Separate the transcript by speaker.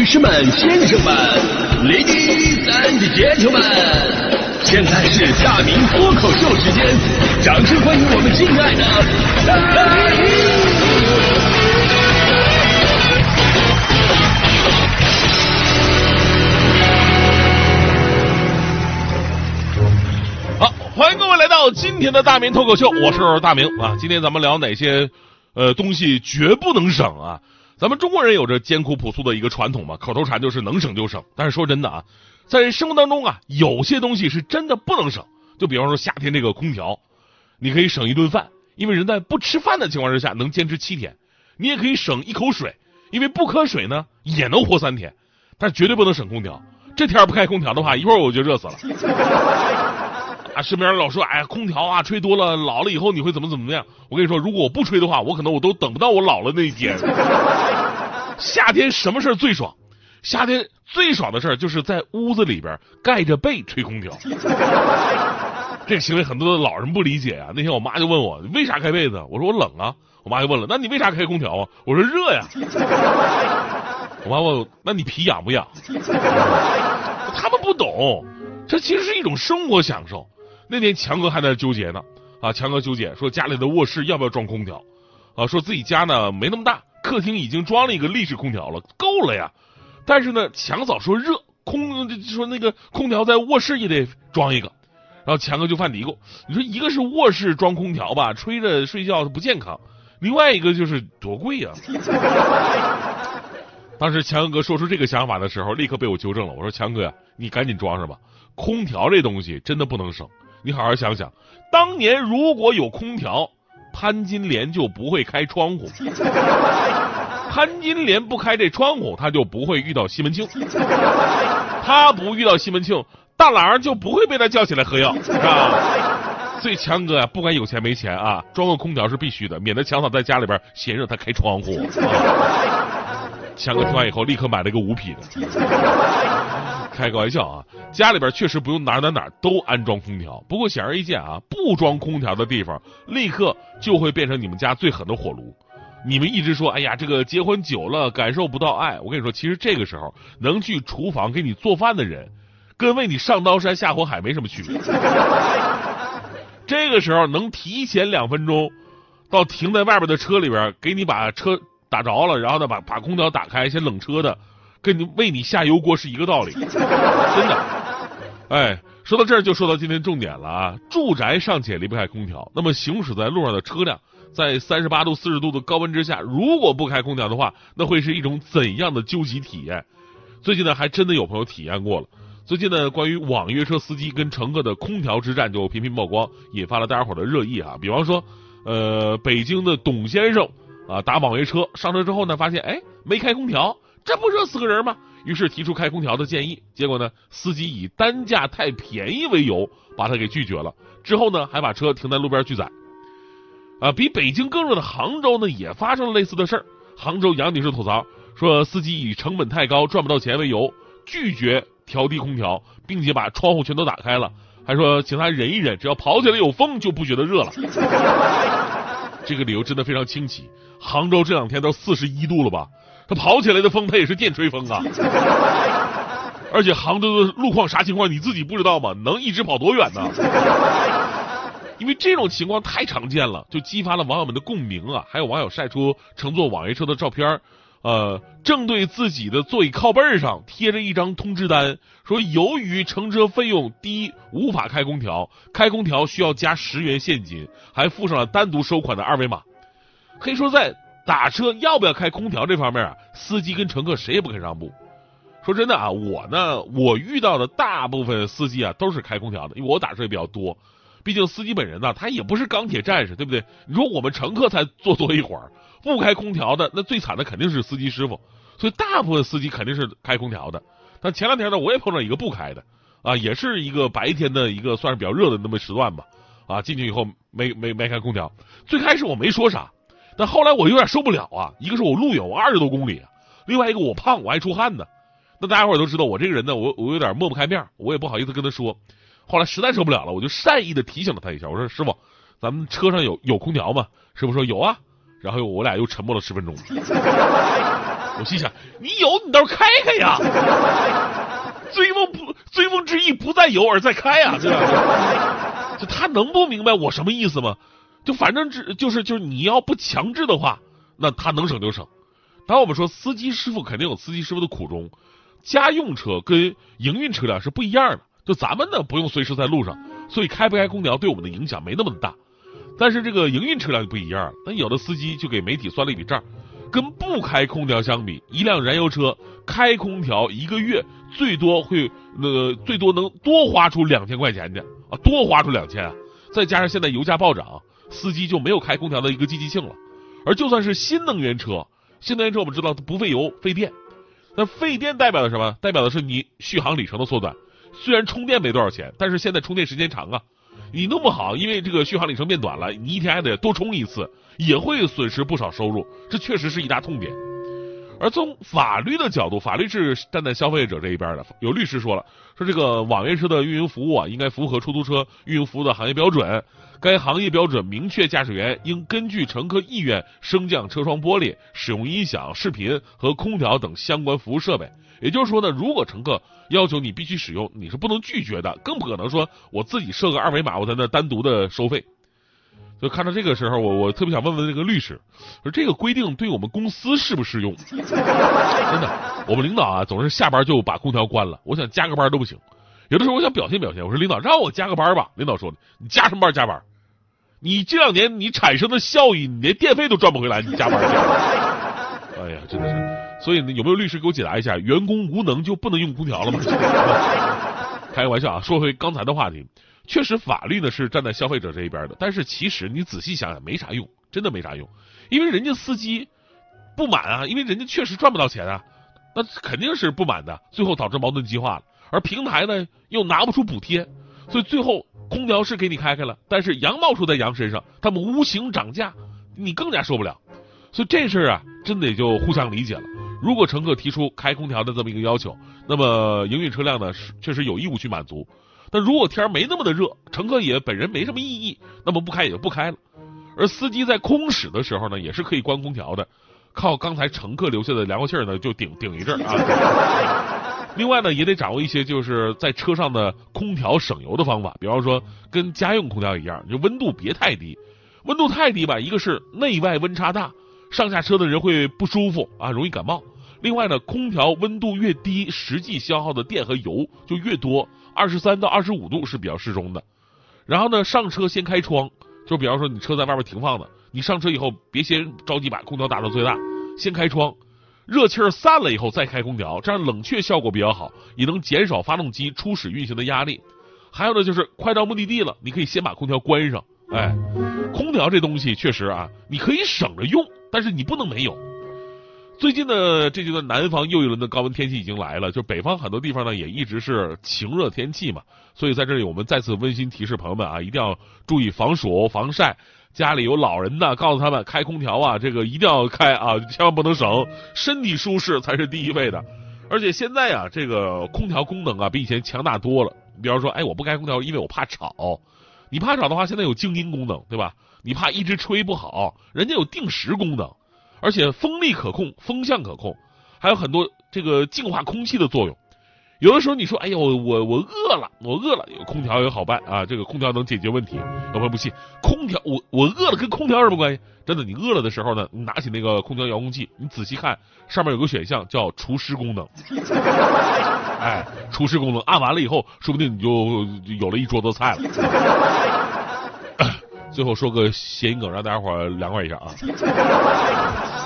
Speaker 1: 女士们、先生们，Ladies and Gentlemen，现在是大明脱口秀时间，掌声欢迎我们敬爱的大明！
Speaker 2: 好，欢迎各位来到今天的大明脱口秀，我是大明啊。今天咱们聊哪些呃东西绝不能省啊？咱们中国人有着艰苦朴素的一个传统嘛，口头禅就是能省就省。但是说真的啊，在生活当中啊，有些东西是真的不能省。就比方说夏天这个空调，你可以省一顿饭，因为人在不吃饭的情况之下能坚持七天；你也可以省一口水，因为不喝水呢也能活三天。但绝对不能省空调，这天不开空调的话，一会儿我就热死了。啊，身边人老说，哎呀，空调啊，吹多了，老了以后你会怎么怎么样？我跟你说，如果我不吹的话，我可能我都等不到我老了那一天。夏天什么事儿最爽？夏天最爽的事儿就是在屋子里边盖着被吹空调。这个行为很多的老人不理解啊。那天我妈就问我，为啥盖被子？我说我冷啊。我妈就问了，那你为啥开空调啊？我说热呀。我妈问我，那你皮痒不痒？他们不懂，这其实是一种生活享受。那天强哥还在纠结呢，啊，强哥纠结说家里的卧室要不要装空调，啊，说自己家呢没那么大，客厅已经装了一个立式空调了，够了呀。但是呢，强嫂说热，空说那个空调在卧室也得装一个。然后强哥就犯嘀咕，你说一个是卧室装空调吧，吹着睡觉不健康，另外一个就是多贵呀。当时强哥说出这个想法的时候，立刻被我纠正了。我说强哥呀，你赶紧装上吧，空调这东西真的不能省。你好好想想，当年如果有空调，潘金莲就不会开窗户。潘金莲不开这窗户，他就不会遇到西门庆。他不遇到西门庆，大郎就不会被他叫起来喝药，是吧？所以强哥呀，不管有钱没钱啊，装个空调是必须的，免得强嫂在家里边嫌热，他开窗户。强哥听完以后，立刻买了个五匹的。开个玩笑啊，家里边确实不用哪哪哪都安装空调。不过显而易见啊，不装空调的地方，立刻就会变成你们家最狠的火炉。你们一直说，哎呀，这个结婚久了感受不到爱。我跟你说，其实这个时候能去厨房给你做饭的人，跟为你上刀山下火海没什么区别。这个时候能提前两分钟到停在外边的车里边，给你把车打着了，然后呢把把空调打开先冷车的。跟你为你下油锅是一个道理，真的。哎，说到这儿就说到今天重点了啊！住宅尚且离不开空调，那么行驶在路上的车辆，在三十八度、四十度的高温之下，如果不开空调的话，那会是一种怎样的究极体验？最近呢，还真的有朋友体验过了。最近呢，关于网约车司机跟乘客的空调之战就频频曝光，引发了大家伙的热议啊。比方说，呃，北京的董先生啊，打网约车上车之后呢，发现哎，没开空调。这不热死个人吗？于是提出开空调的建议，结果呢，司机以单价太便宜为由把他给拒绝了。之后呢，还把车停在路边拒载。啊，比北京更热的杭州呢，也发生了类似的事儿。杭州杨女士吐槽说，司机以成本太高赚不到钱为由拒绝调低空调，并且把窗户全都打开了，还说请他忍一忍，只要跑起来有风就不觉得热了。这个理由真的非常清奇。杭州这两天都四十一度了吧？他跑起来的风，他也是电吹风啊！而且杭州的路况啥情况，你自己不知道吗？能一直跑多远呢？因为这种情况太常见了，就激发了网友们的共鸣啊！还有网友晒出乘坐网约车的照片，呃，正对自己的座椅靠背上贴着一张通知单，说由于乘车费用低，无法开空调，开空调需要加十元现金，还附上了单独收款的二维码。可以说在。打车要不要开空调这方面啊，司机跟乘客谁也不肯让步。说真的啊，我呢，我遇到的大部分司机啊都是开空调的，因为我打车也比较多。毕竟司机本人呢，他也不是钢铁战士，对不对？你说我们乘客才坐多一会儿，不开空调的，那最惨的肯定是司机师傅。所以大部分司机肯定是开空调的。但前两天呢，我也碰到一个不开的，啊，也是一个白天的一个算是比较热的那么时段吧，啊，进去以后没没没开空调。最开始我没说啥。但后来我有点受不了啊！一个是我路远，我二十多公里；另外一个我胖，我爱出汗呢。那大家伙都知道我这个人呢，我我有点抹不开面，我也不好意思跟他说。后来实在受不了了，我就善意的提醒了他一下，我说：“师傅，咱们车上有有空调吗？”师傅说：“有啊。”然后我俩又沉默了十分钟。我心想，你有你倒是开开呀！醉翁不醉翁之意不在有而在开啊，对吧？就他能不明白我什么意思吗？就反正只就是就是你要不强制的话，那他能省就省。当然我们说司机师傅肯定有司机师傅的苦衷，家用车跟营运车辆是不一样的。就咱们呢不用随时在路上，所以开不开空调对我们的影响没那么大。但是这个营运车辆就不一样了，那有的司机就给媒体算了一笔账，跟不开空调相比，一辆燃油车开空调一个月最多会那呃最多能多花出两千块钱去啊，多花出两千啊！再加上现在油价暴涨，司机就没有开空调的一个积极性了。而就算是新能源车，新能源车我们知道它不费油费电，那费电代表的什么？代表的是你续航里程的缩短。虽然充电没多少钱，但是现在充电时间长啊。你弄不好，因为这个续航里程变短了，你一天还得多充一次，也会损失不少收入，这确实是一大痛点。而从法律的角度，法律是站在消费者这一边的。有律师说了，说这个网约车的运营服务啊，应该符合出租车运营服务的行业标准。该行业标准明确，驾驶员应根据乘客意愿升降车窗玻璃，使用音响、视频和空调等相关服务设备。也就是说呢，如果乘客要求你必须使用，你是不能拒绝的，更不可能说我自己设个二维码，我在那单独的收费。就看到这个时候，我我特别想问问那个律师，说这个规定对我们公司适不适用？真的，我们领导啊，总是下班就把空调关了，我想加个班都不行。有的时候我想表现表现，我说领导让我加个班吧，领导说你加什么班加班？你这两年你产生的效益，你连电费都赚不回来，你加班加班？哎呀，真的是。所以呢，有没有律师给我解答一下？员工无能就不能用空调了吗？开个玩笑啊！说回刚才的话题，确实法律呢是站在消费者这一边的，但是其实你仔细想想，没啥用，真的没啥用，因为人家司机不满啊，因为人家确实赚不到钱啊，那肯定是不满的，最后导致矛盾激化了。而平台呢又拿不出补贴，所以最后。空调是给你开开了，但是羊毛出在羊身上，他们无情涨价，你更加受不了。所以这事儿啊，真得就互相理解了。如果乘客提出开空调的这么一个要求，那么营运车辆呢是确实有义务去满足。那如果天没那么的热，乘客也本人没什么异议，那么不开也就不开了。而司机在空驶的时候呢，也是可以关空调的，靠刚才乘客留下的凉快气儿呢，就顶顶一阵啊。另外呢，也得掌握一些就是在车上的空调省油的方法，比方说跟家用空调一样，就温度别太低，温度太低吧，一个是内外温差大，上下车的人会不舒服啊，容易感冒。另外呢，空调温度越低，实际消耗的电和油就越多，二十三到二十五度是比较适中的。然后呢，上车先开窗，就比方说你车在外面停放的，你上车以后别先着急把空调打到最大，先开窗。热气儿散了以后再开空调，这样冷却效果比较好，也能减少发动机初始运行的压力。还有呢，就是快到目的地了，你可以先把空调关上。哎，空调这东西确实啊，你可以省着用，但是你不能没有。最近呢，这阶段南方又一轮的高温天气已经来了，就北方很多地方呢也一直是晴热天气嘛，所以在这里我们再次温馨提示朋友们啊，一定要注意防暑防晒。家里有老人的，告诉他们开空调啊，这个一定要开啊，千万不能省，身体舒适才是第一位的。而且现在啊，这个空调功能啊比以前强大多了。比方说，哎，我不开空调，因为我怕吵。你怕吵的话，现在有静音功能，对吧？你怕一直吹不好，人家有定时功能，而且风力可控，风向可控，还有很多这个净化空气的作用。有的时候你说，哎呀，我我饿了，我饿了，有空调也好办啊，这个空调能解决问题。有朋友不信，空调我我饿了跟空调有什么关系？真的，你饿了的时候呢，你拿起那个空调遥控器，你仔细看上面有个选项叫除湿功能。哎，除湿功能按完了以后，说不定你就有了一桌子菜了。最后说个谐音梗，让大家伙儿凉快一下啊。